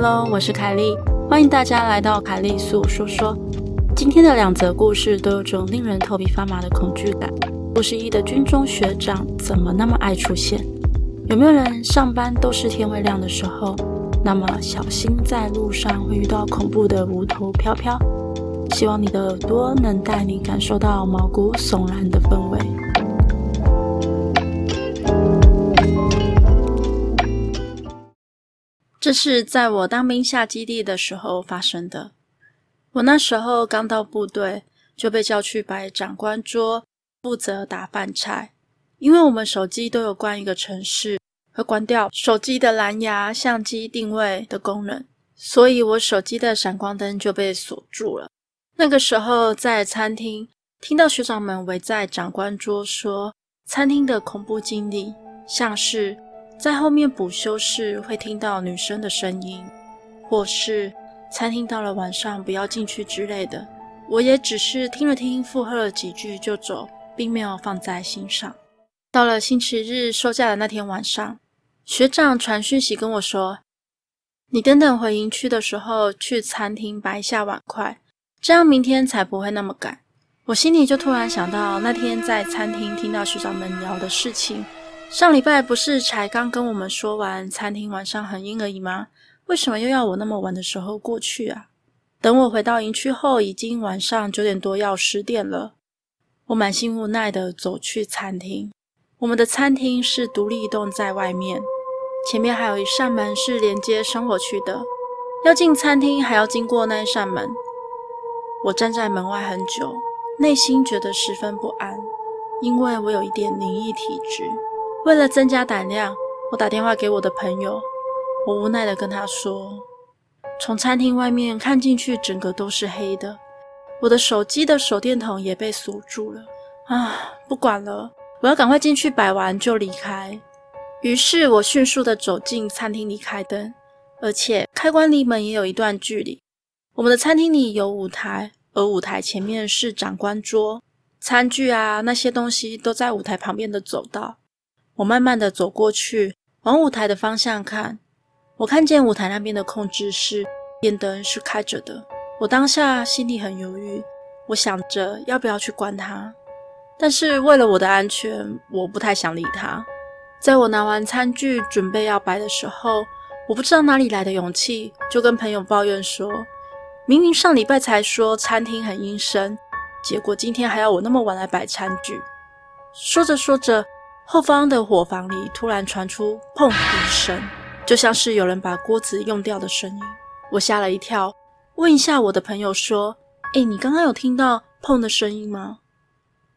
Hello，我是凯莉，欢迎大家来到凯莉粟说说。今天的两则故事都有种令人头皮发麻的恐惧感。故事一的军中学长怎么那么爱出现？有没有人上班都是天未亮的时候？那么小心在路上会遇到恐怖的无头飘飘。希望你的耳朵能带你感受到毛骨悚然的氛围。这是在我当兵下基地的时候发生的。我那时候刚到部队，就被叫去摆长官桌，负责打饭菜。因为我们手机都有关一个程式，会关掉手机的蓝牙、相机定位的功能，所以我手机的闪光灯就被锁住了。那个时候在餐厅，听到学长们围在长官桌说餐厅的恐怖经历，像是。在后面补休室会听到女生的声音，或是餐厅到了晚上不要进去之类的。我也只是听了听，附和了几句就走，并没有放在心上。到了星期日收假的那天晚上，学长传讯息跟我说：“你等等回营区的时候，去餐厅摆一下碗筷，这样明天才不会那么赶。”我心里就突然想到那天在餐厅听到学长们聊的事情。上礼拜不是才刚跟我们说完餐厅晚上很阴而已吗？为什么又要我那么晚的时候过去啊？等我回到营区后，已经晚上九点多要十点了。我满心无奈地走去餐厅。我们的餐厅是独立一栋在外面，前面还有一扇门是连接生活区的。要进餐厅还要经过那一扇门。我站在门外很久，内心觉得十分不安，因为我有一点灵异体质。为了增加胆量，我打电话给我的朋友。我无奈地跟他说：“从餐厅外面看进去，整个都是黑的。我的手机的手电筒也被锁住了。啊，不管了，我要赶快进去摆完就离开。”于是，我迅速地走进餐厅里开灯，而且开关离门也有一段距离。我们的餐厅里有舞台，而舞台前面是长官桌，餐具啊那些东西都在舞台旁边的走道。我慢慢的走过去，往舞台的方向看。我看见舞台那边的控制室电灯是开着的。我当下心里很犹豫，我想着要不要去关它。但是为了我的安全，我不太想理它。在我拿完餐具准备要摆的时候，我不知道哪里来的勇气，就跟朋友抱怨说：明明上礼拜才说餐厅很阴森，结果今天还要我那么晚来摆餐具。说着说着。后方的伙房里突然传出“砰”一声，就像是有人把锅子用掉的声音。我吓了一跳，问一下我的朋友说：“诶，你刚刚有听到‘砰’的声音吗？”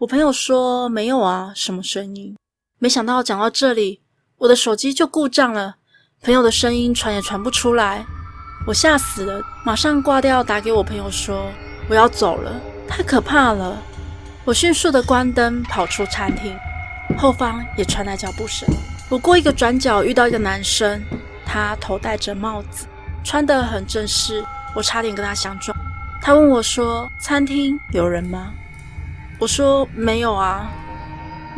我朋友说：“没有啊，什么声音？”没想到讲到这里，我的手机就故障了，朋友的声音传也传不出来，我吓死了，马上挂掉，打给我朋友说：“我要走了，太可怕了。”我迅速的关灯，跑出餐厅。后方也传来脚步声。我过一个转角，遇到一个男生，他头戴着帽子，穿得很正式，我差点跟他相撞。他问我说：“餐厅有人吗？”我说：“没有啊。”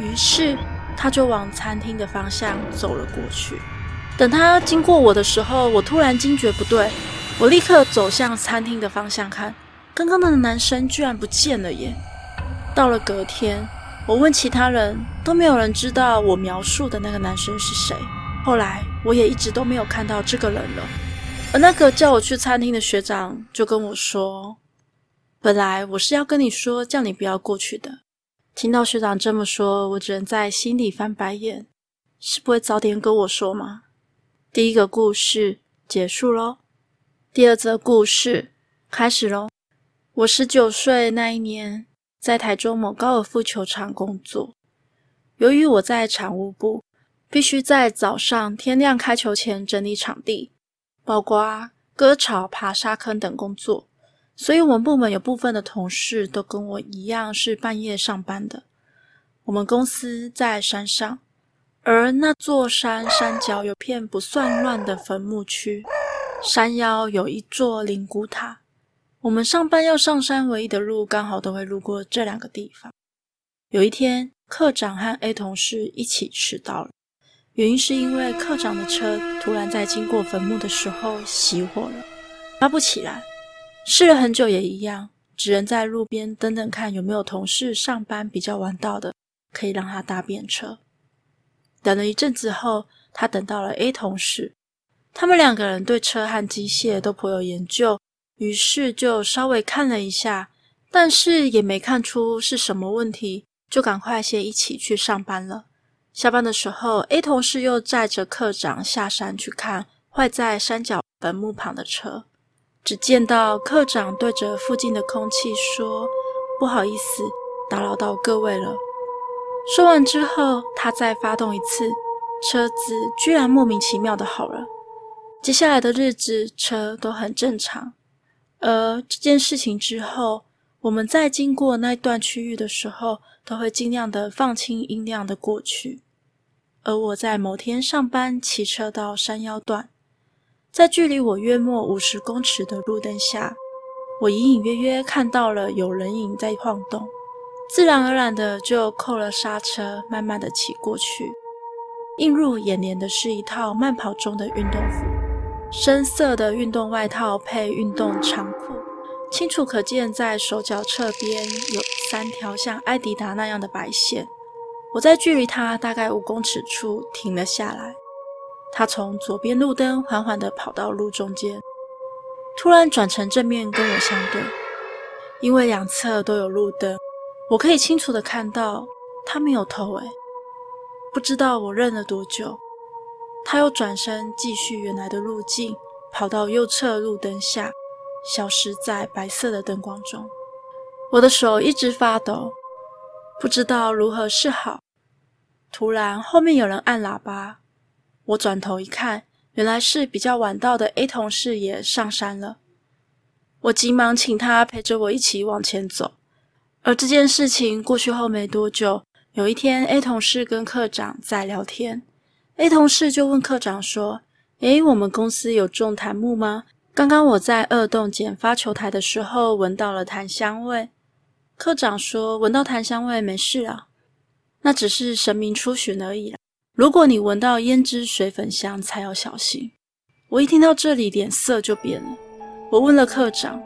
于是他就往餐厅的方向走了过去。等他经过我的时候，我突然惊觉不对，我立刻走向餐厅的方向看，刚刚那个男生居然不见了耶！到了隔天。我问其他人，都没有人知道我描述的那个男生是谁。后来我也一直都没有看到这个人了。而那个叫我去餐厅的学长就跟我说：“本来我是要跟你说，叫你不要过去的。”听到学长这么说，我只能在心里翻白眼，是不会早点跟我说吗？第一个故事结束喽，第二则故事开始喽。我十九岁那一年。在台中某高尔夫球场工作，由于我在产务部，必须在早上天亮开球前整理场地，包括割草、爬沙坑等工作，所以我们部门有部分的同事都跟我一样是半夜上班的。我们公司在山上，而那座山山脚有片不算乱的坟墓区，山腰有一座灵骨塔。我们上班要上山，唯一的路刚好都会路过这两个地方。有一天，课长和 A 同事一起迟到了，原因是因为课长的车突然在经过坟墓的时候熄火了，拉不起来。试了很久也一样，只能在路边等等看有没有同事上班比较晚到的，可以让他搭便车。等了一阵子后，他等到了 A 同事，他们两个人对车和机械都颇有研究，于是就稍微看了一下，但是也没看出是什么问题，就赶快先一起去上班了。下班的时候，A 同事又载着课长下山去看坏在山脚坟墓旁的车。只见到课长对着附近的空气说：“不好意思，打扰到各位了。”说完之后，他再发动一次，车子居然莫名其妙的好了。接下来的日子，车都很正常。而这件事情之后，我们在经过那段区域的时候，都会尽量的放轻音量的过去。而我在某天上班，骑车到山腰段。在距离我约莫五十公尺的路灯下，我隐隐约约看到了有人影在晃动，自然而然的就扣了刹车，慢慢的骑过去。映入眼帘的是一套慢跑中的运动服，深色的运动外套配运动长裤，清楚可见在手脚侧边有三条像艾迪达那样的白线。我在距离他大概五公尺处停了下来。他从左边路灯缓缓地跑到路中间，突然转成正面跟我相对。因为两侧都有路灯，我可以清楚地看到他没有头。诶，不知道我认了多久，他又转身继续原来的路径，跑到右侧路灯下，消失在白色的灯光中。我的手一直发抖，不知道如何是好。突然，后面有人按喇叭。我转头一看，原来是比较晚到的 A 同事也上山了。我急忙请他陪着我一起往前走。而这件事情过去后没多久，有一天 A 同事跟课长在聊天，A 同事就问科长说：“诶，我们公司有种檀木吗？刚刚我在二栋捡发球台的时候闻到了檀香味。”科长说：“闻到檀香味没事啊，那只是神明出巡而已啦。”如果你闻到胭脂水粉香，才要小心。我一听到这里，脸色就变了。我问了科长：“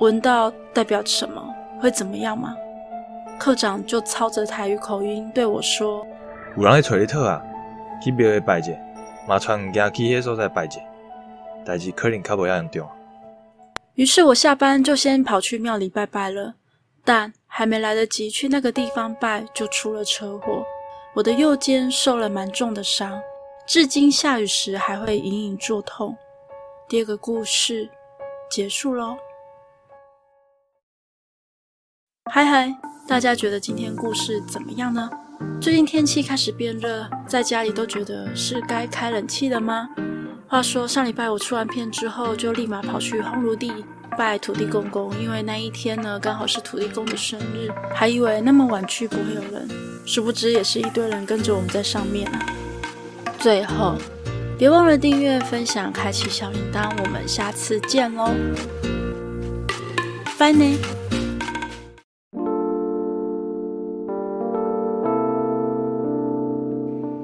闻到代表什么？会怎么样吗？”科长就操着台语口音对我说：“有人来找你讨啊，去庙里拜祭，麻烦家去迄所在拜祭，代志可能较无遐严重。”于是，我下班就先跑去庙里拜拜了。但还没来得及去那个地方拜，就出了车祸。我的右肩受了蛮重的伤，至今下雨时还会隐隐作痛。第二个故事结束喽。嗨嗨，大家觉得今天故事怎么样呢？最近天气开始变热，在家里都觉得是该开冷气了吗？话说上礼拜我出完片之后，就立马跑去烘炉地拜土地公公，因为那一天呢刚好是土地公的生日，还以为那么晚去不会有人。殊不知，也是一堆人跟着我们在上面啊！最后，别忘了订阅、分享、开启小铃铛，我们下次见喽！拜呢！